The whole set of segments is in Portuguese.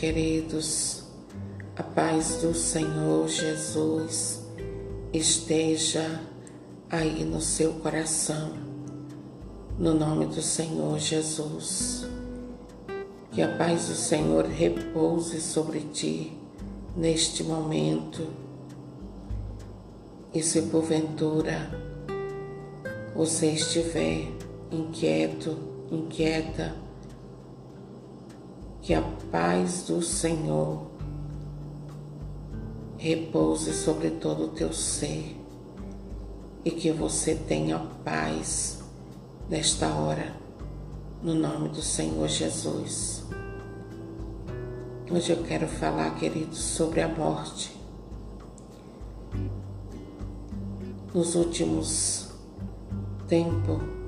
queridos. A paz do Senhor Jesus esteja aí no seu coração. No nome do Senhor Jesus. Que a paz do Senhor repouse sobre ti neste momento. E se porventura você estiver inquieto, inquieta, que a paz do Senhor repouse sobre todo o teu ser e que você tenha paz nesta hora, no nome do Senhor Jesus. Hoje eu quero falar, queridos, sobre a morte. Nos últimos tempos,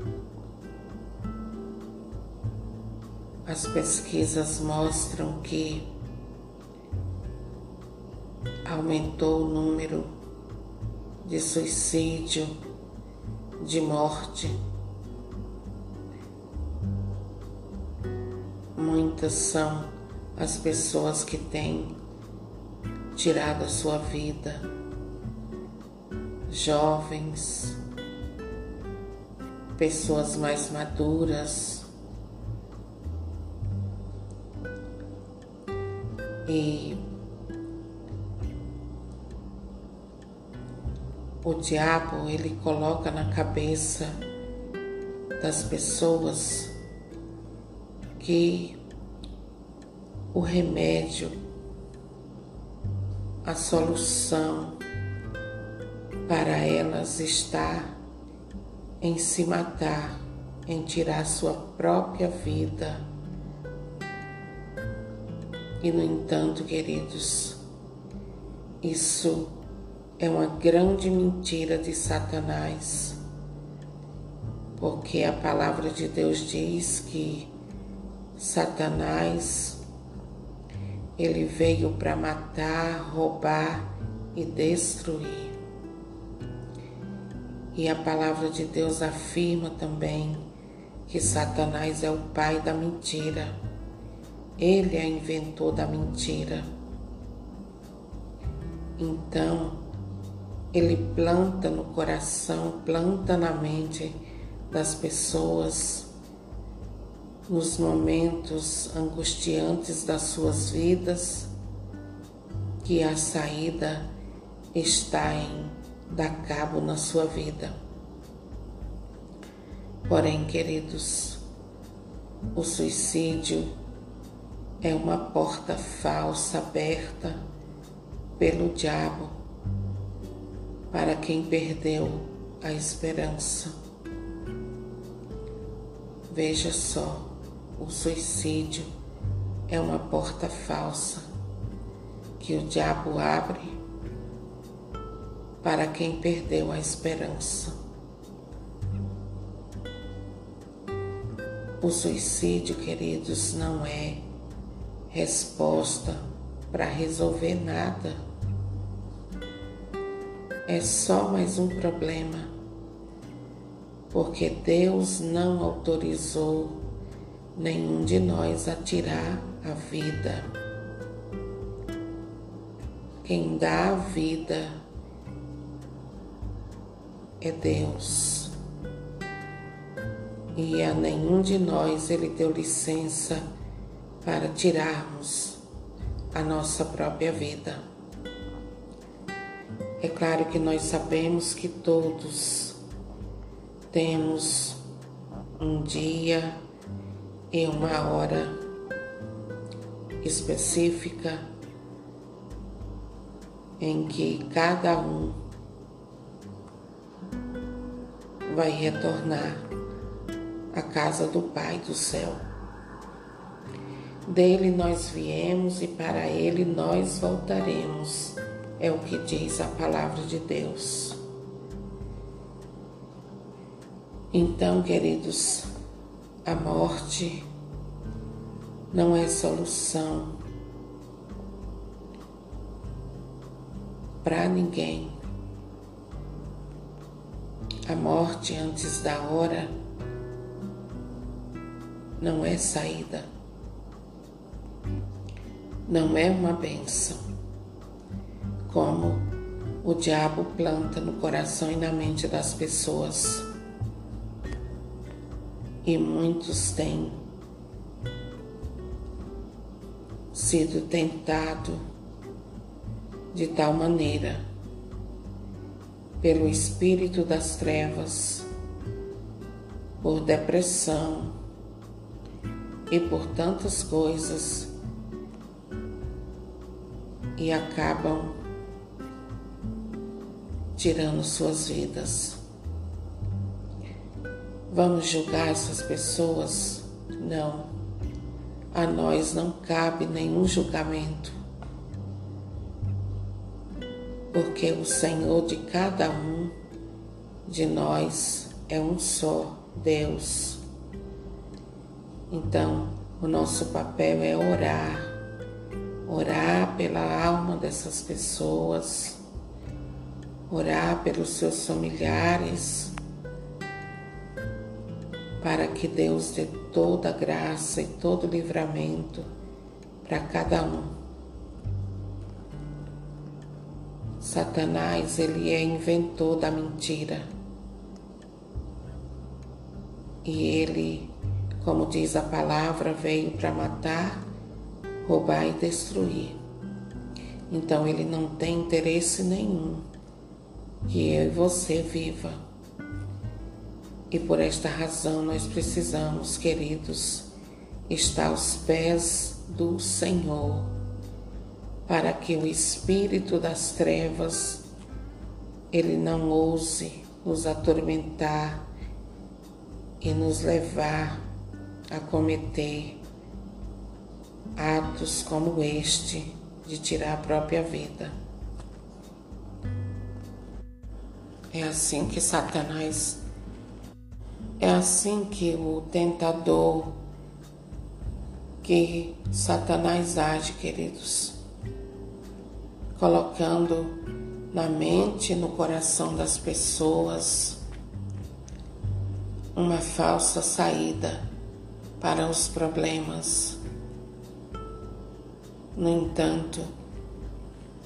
as pesquisas mostram que aumentou o número de suicídio, de morte. Muitas são as pessoas que têm tirado a sua vida, jovens, pessoas mais maduras. E o diabo ele coloca na cabeça das pessoas que o remédio, a solução para elas está em se matar, em tirar sua própria vida. E no entanto, queridos, isso é uma grande mentira de Satanás, porque a palavra de Deus diz que Satanás ele veio para matar, roubar e destruir. E a palavra de Deus afirma também que Satanás é o pai da mentira. Ele é inventor da mentira. Então, ele planta no coração, planta na mente das pessoas, nos momentos angustiantes das suas vidas, que a saída está em dar cabo na sua vida. Porém, queridos, o suicídio é uma porta falsa aberta pelo diabo para quem perdeu a esperança. Veja só, o suicídio é uma porta falsa que o diabo abre para quem perdeu a esperança. O suicídio, queridos, não é resposta para resolver nada é só mais um problema, porque Deus não autorizou nenhum de nós a tirar a vida. Quem dá a vida é Deus. E a nenhum de nós ele deu licença para tirarmos a nossa própria vida. É claro que nós sabemos que todos temos um dia e uma hora específica em que cada um vai retornar à casa do Pai do céu. Dele nós viemos e para ele nós voltaremos é o que diz a palavra de Deus. Então, queridos, a morte não é solução para ninguém. A morte antes da hora não é saída. Não é uma benção, como o diabo planta no coração e na mente das pessoas. E muitos têm sido tentado de tal maneira pelo espírito das trevas, por depressão e por tantas coisas e acabam tirando suas vidas. Vamos julgar essas pessoas? Não. A nós não cabe nenhum julgamento, porque o Senhor de cada um de nós é um só Deus. Então, o nosso papel é orar, orar pela alma dessas pessoas orar pelos seus familiares, para que Deus dê toda a graça e todo o livramento para cada um. Satanás, ele é inventor da mentira. E ele, como diz a palavra, veio para matar, roubar e destruir. Então ele não tem interesse nenhum que eu e você viva. E por esta razão nós precisamos, queridos, estar aos pés do Senhor, para que o espírito das trevas ele não ouse nos atormentar e nos levar a cometer atos como este de tirar a própria vida. É assim que Satanás, é assim que o tentador, que Satanás age, queridos, colocando na mente, no coração das pessoas uma falsa saída para os problemas. No entanto,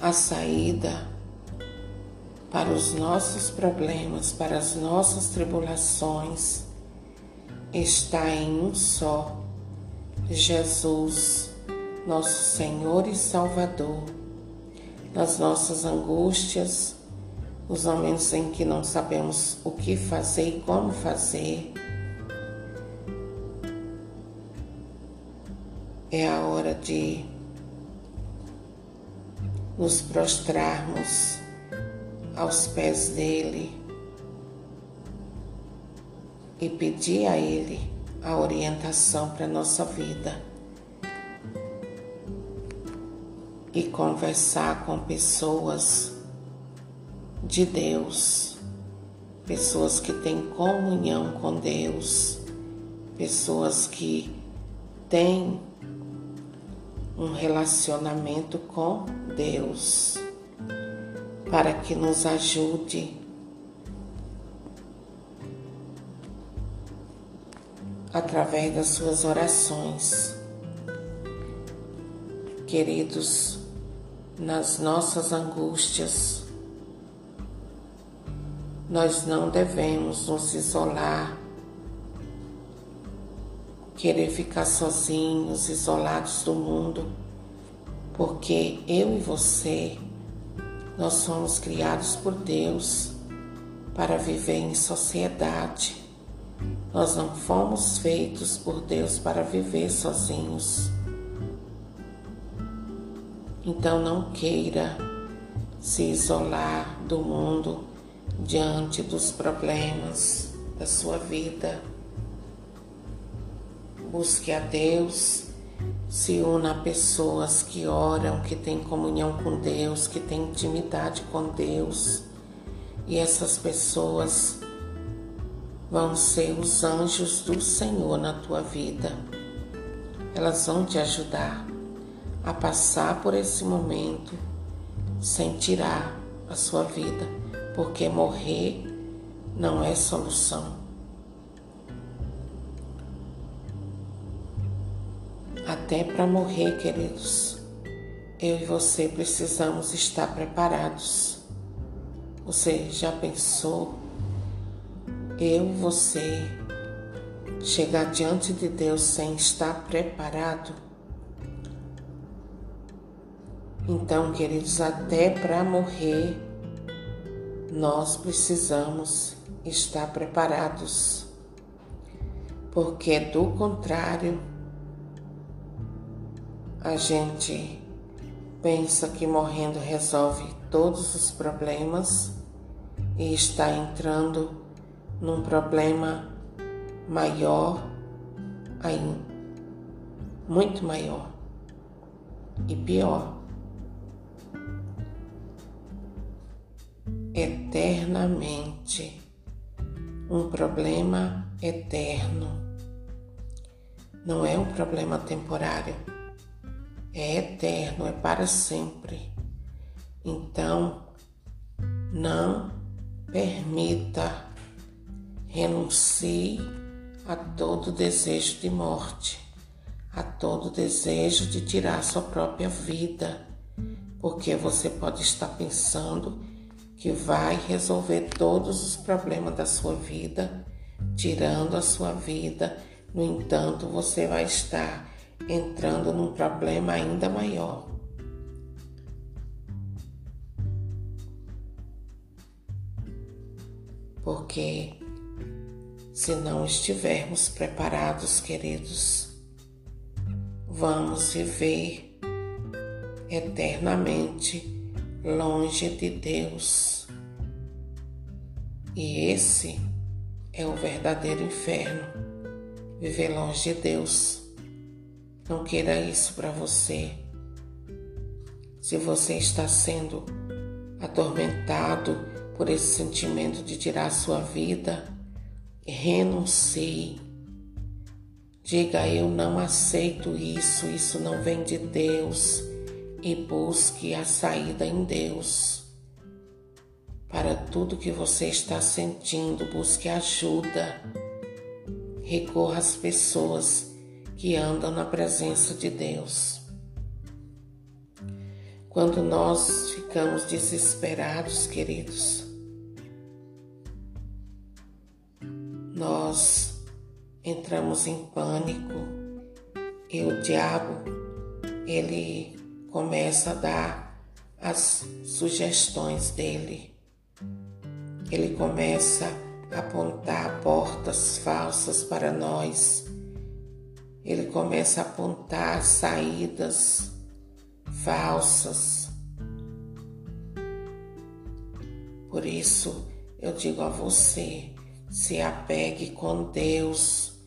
a saída para os nossos problemas, para as nossas tribulações, está em um só, Jesus, nosso Senhor e Salvador. Nas nossas angústias, os momentos em que não sabemos o que fazer e como fazer, é a hora de nos prostrarmos aos pés dele e pedir a ele a orientação para nossa vida e conversar com pessoas de Deus, pessoas que têm comunhão com Deus, pessoas que têm um relacionamento com Deus para que nos ajude através das suas orações. Queridos, nas nossas angústias, nós não devemos nos isolar, querer ficar sozinhos, isolados do mundo, porque eu e você nós somos criados por Deus para viver em sociedade. Nós não fomos feitos por Deus para viver sozinhos. Então não queira se isolar do mundo diante dos problemas da sua vida. Busque a Deus se una a pessoas que oram, que têm comunhão com Deus, que têm intimidade com Deus. E essas pessoas vão ser os anjos do Senhor na tua vida. Elas vão te ajudar a passar por esse momento sem tirar a sua vida, porque morrer não é solução. Até para morrer, queridos. eu e você precisamos estar preparados. Você já pensou? Eu, você, chegar diante de Deus sem estar preparado? Então, queridos, até para morrer, nós precisamos estar preparados, porque do contrário, a gente pensa que morrendo resolve todos os problemas e está entrando num problema maior ainda, muito maior e pior. Eternamente, um problema eterno. Não é um problema temporário é eterno, é para sempre. Então, não permita, renuncie a todo desejo de morte, a todo desejo de tirar sua própria vida, porque você pode estar pensando que vai resolver todos os problemas da sua vida, tirando a sua vida. No entanto, você vai estar entrando num problema ainda maior. Porque se não estivermos preparados, queridos, vamos viver eternamente longe de Deus. E esse é o verdadeiro inferno, viver longe de Deus. Não queira isso para você. Se você está sendo atormentado por esse sentimento de tirar sua vida, renuncie. Diga: Eu não aceito isso, isso não vem de Deus. E busque a saída em Deus. Para tudo que você está sentindo, busque ajuda. Recorra às pessoas que andam na presença de Deus. Quando nós ficamos desesperados, queridos, nós entramos em pânico e o diabo ele começa a dar as sugestões dele. Ele começa a apontar portas falsas para nós ele começa a apontar saídas falsas. Por isso, eu digo a você: se apegue com Deus,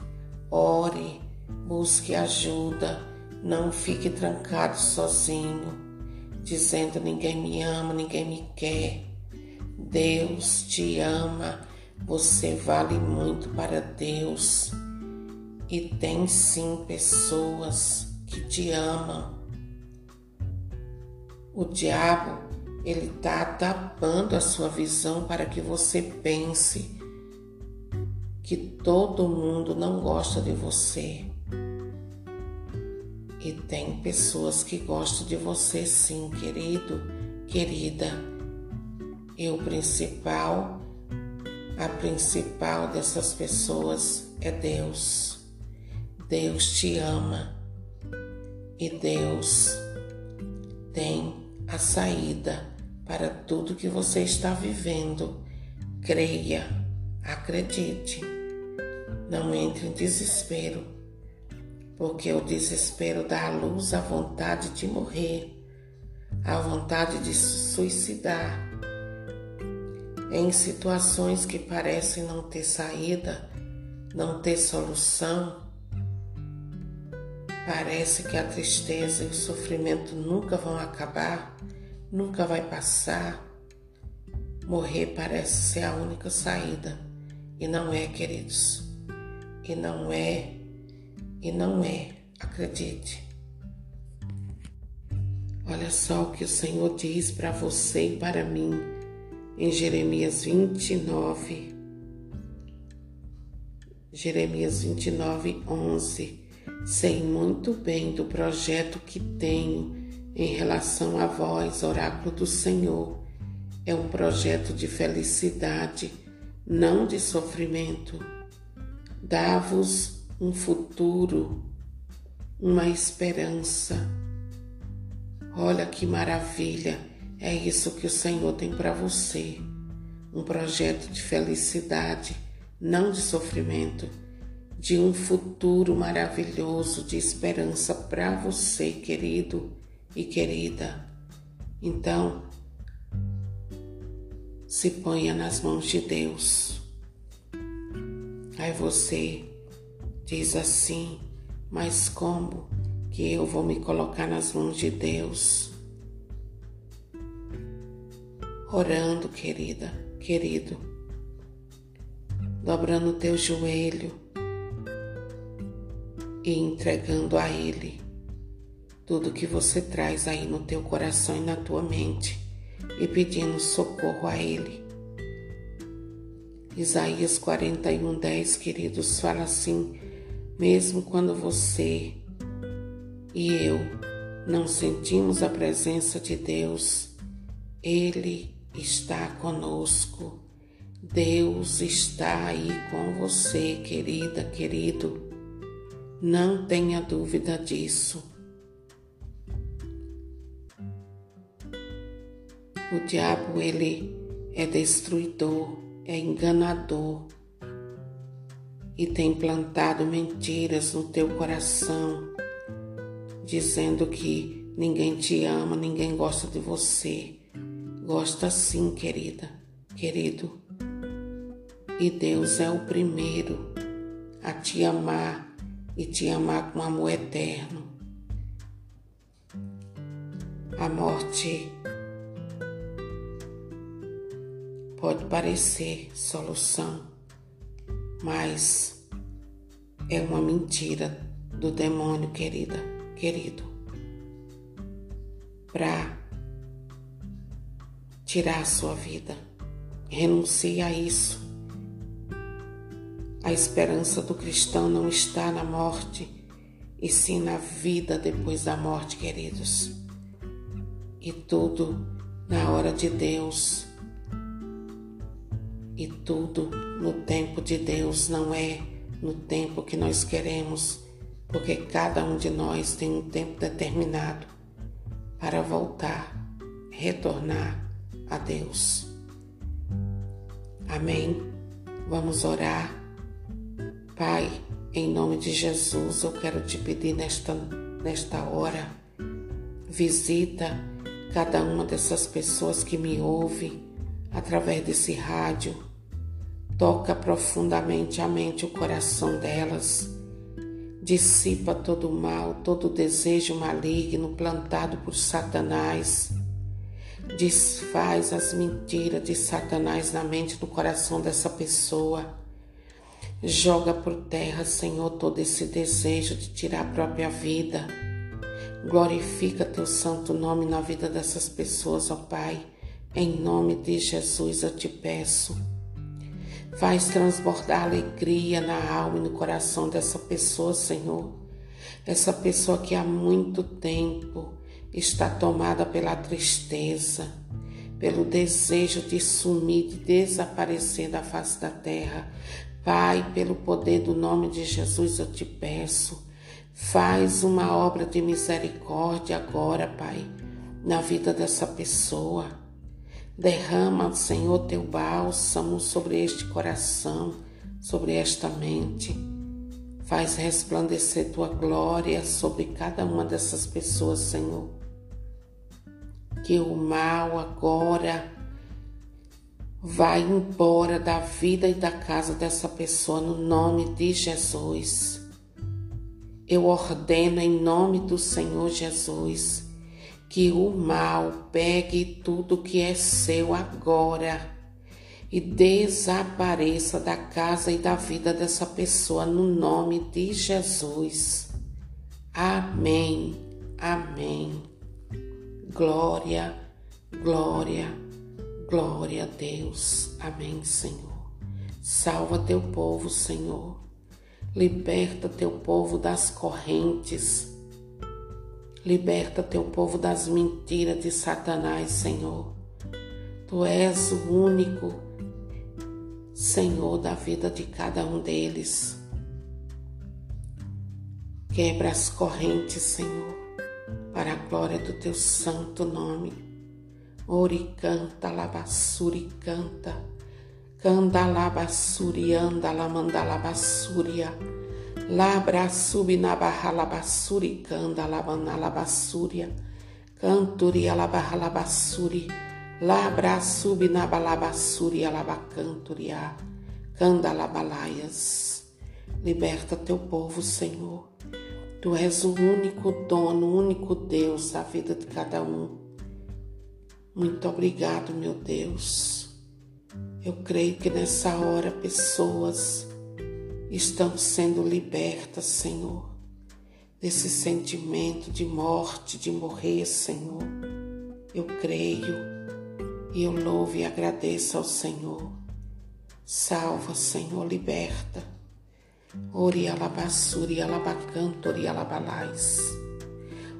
ore, busque ajuda, não fique trancado sozinho, dizendo ninguém me ama, ninguém me quer. Deus te ama, você vale muito para Deus. E tem sim pessoas que te amam. O diabo, ele tá tapando a sua visão para que você pense que todo mundo não gosta de você. E tem pessoas que gostam de você sim, querido, querida. E o principal, a principal dessas pessoas é Deus. Deus te ama e Deus tem a saída para tudo que você está vivendo. Creia, acredite, não entre em desespero, porque o desespero dá à luz a vontade de morrer, a vontade de se suicidar. Em situações que parecem não ter saída, não ter solução, Parece que a tristeza e o sofrimento nunca vão acabar, nunca vai passar. Morrer parece ser a única saída. E não é, queridos. E não é, e não é, acredite. Olha só o que o Senhor diz para você e para mim em Jeremias 29. Jeremias 29, 11. Sei muito bem do projeto que tenho em relação a vós, oráculo do Senhor, é um projeto de felicidade, não de sofrimento. Dá-vos um futuro, uma esperança. Olha que maravilha! É isso que o Senhor tem para você. Um projeto de felicidade, não de sofrimento, de um futuro maravilhoso de esperança para você, querido e querida. Então, se ponha nas mãos de Deus. Aí você diz assim: Mas como que eu vou me colocar nas mãos de Deus? Orando, querida, querido, dobrando o teu joelho e entregando a Ele tudo que você traz aí no teu coração e na tua mente e pedindo socorro a Ele. Isaías 41, 10, queridos, fala assim: mesmo quando você e eu não sentimos a presença de Deus, Ele está conosco. Deus está aí com você, querida, querido. Não tenha dúvida disso. O diabo, ele é destruidor, é enganador e tem plantado mentiras no teu coração, dizendo que ninguém te ama, ninguém gosta de você. Gosta sim, querida, querido. E Deus é o primeiro a te amar e te amar com amor eterno. A morte Pode parecer solução, mas é uma mentira do demônio, querida, querido, para tirar a sua vida. Renuncie a isso. A esperança do cristão não está na morte, e sim na vida depois da morte, queridos. E tudo na hora de Deus e tudo no tempo de Deus, não é no tempo que nós queremos, porque cada um de nós tem um tempo determinado para voltar, retornar a Deus. Amém? Vamos orar. Pai, em nome de Jesus, eu quero te pedir nesta, nesta hora, visita cada uma dessas pessoas que me ouvem através desse rádio. Toca profundamente a mente e o coração delas, dissipa todo o mal, todo o desejo maligno plantado por Satanás, desfaz as mentiras de Satanás na mente e no coração dessa pessoa. Joga por terra, Senhor, todo esse desejo de tirar a própria vida. Glorifica teu santo nome na vida dessas pessoas, ó Pai. Em nome de Jesus eu te peço. Faz transbordar alegria na alma e no coração dessa pessoa, Senhor. Essa pessoa que há muito tempo está tomada pela tristeza, pelo desejo de sumir, de desaparecer da face da terra. Pai, pelo poder do nome de Jesus, eu te peço, faz uma obra de misericórdia agora, Pai, na vida dessa pessoa. Derrama, Senhor, teu bálsamo sobre este coração, sobre esta mente. Faz resplandecer tua glória sobre cada uma dessas pessoas, Senhor. Que o mal agora vai embora da vida e da casa dessa pessoa no nome de Jesus. Eu ordeno em nome do Senhor Jesus que o mal pegue tudo que é seu agora e desapareça da casa e da vida dessa pessoa no nome de Jesus. Amém. Amém. Glória, glória, glória a Deus. Amém, Senhor. Salva teu povo, Senhor. Liberta teu povo das correntes Liberta teu povo das mentiras de Satanás, Senhor. Tu és o único Senhor da vida de cada um deles. Quebra as correntes, Senhor, para a glória do teu santo nome. Ori canta, labassuri canta, canda labassuri, anda lamandalabassuria. Labra subinabahalabasuri, canda labanalabassuria, canturia labahalabasuri, labra subinabalabasuri, alabacanturia, canda labalaias. Liberta teu povo, Senhor. Tu és o único dono, o único Deus da vida de cada um. Muito obrigado, meu Deus. Eu creio que nessa hora pessoas estão sendo libertas, Senhor, desse sentimento de morte, de morrer, Senhor. Eu creio e eu louvo e agradeço ao Senhor. Salva, Senhor, liberta. Ori alabassuri alabacantori alabalais.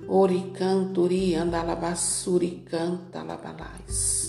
Ori canturi andalabassuri canta alabalais.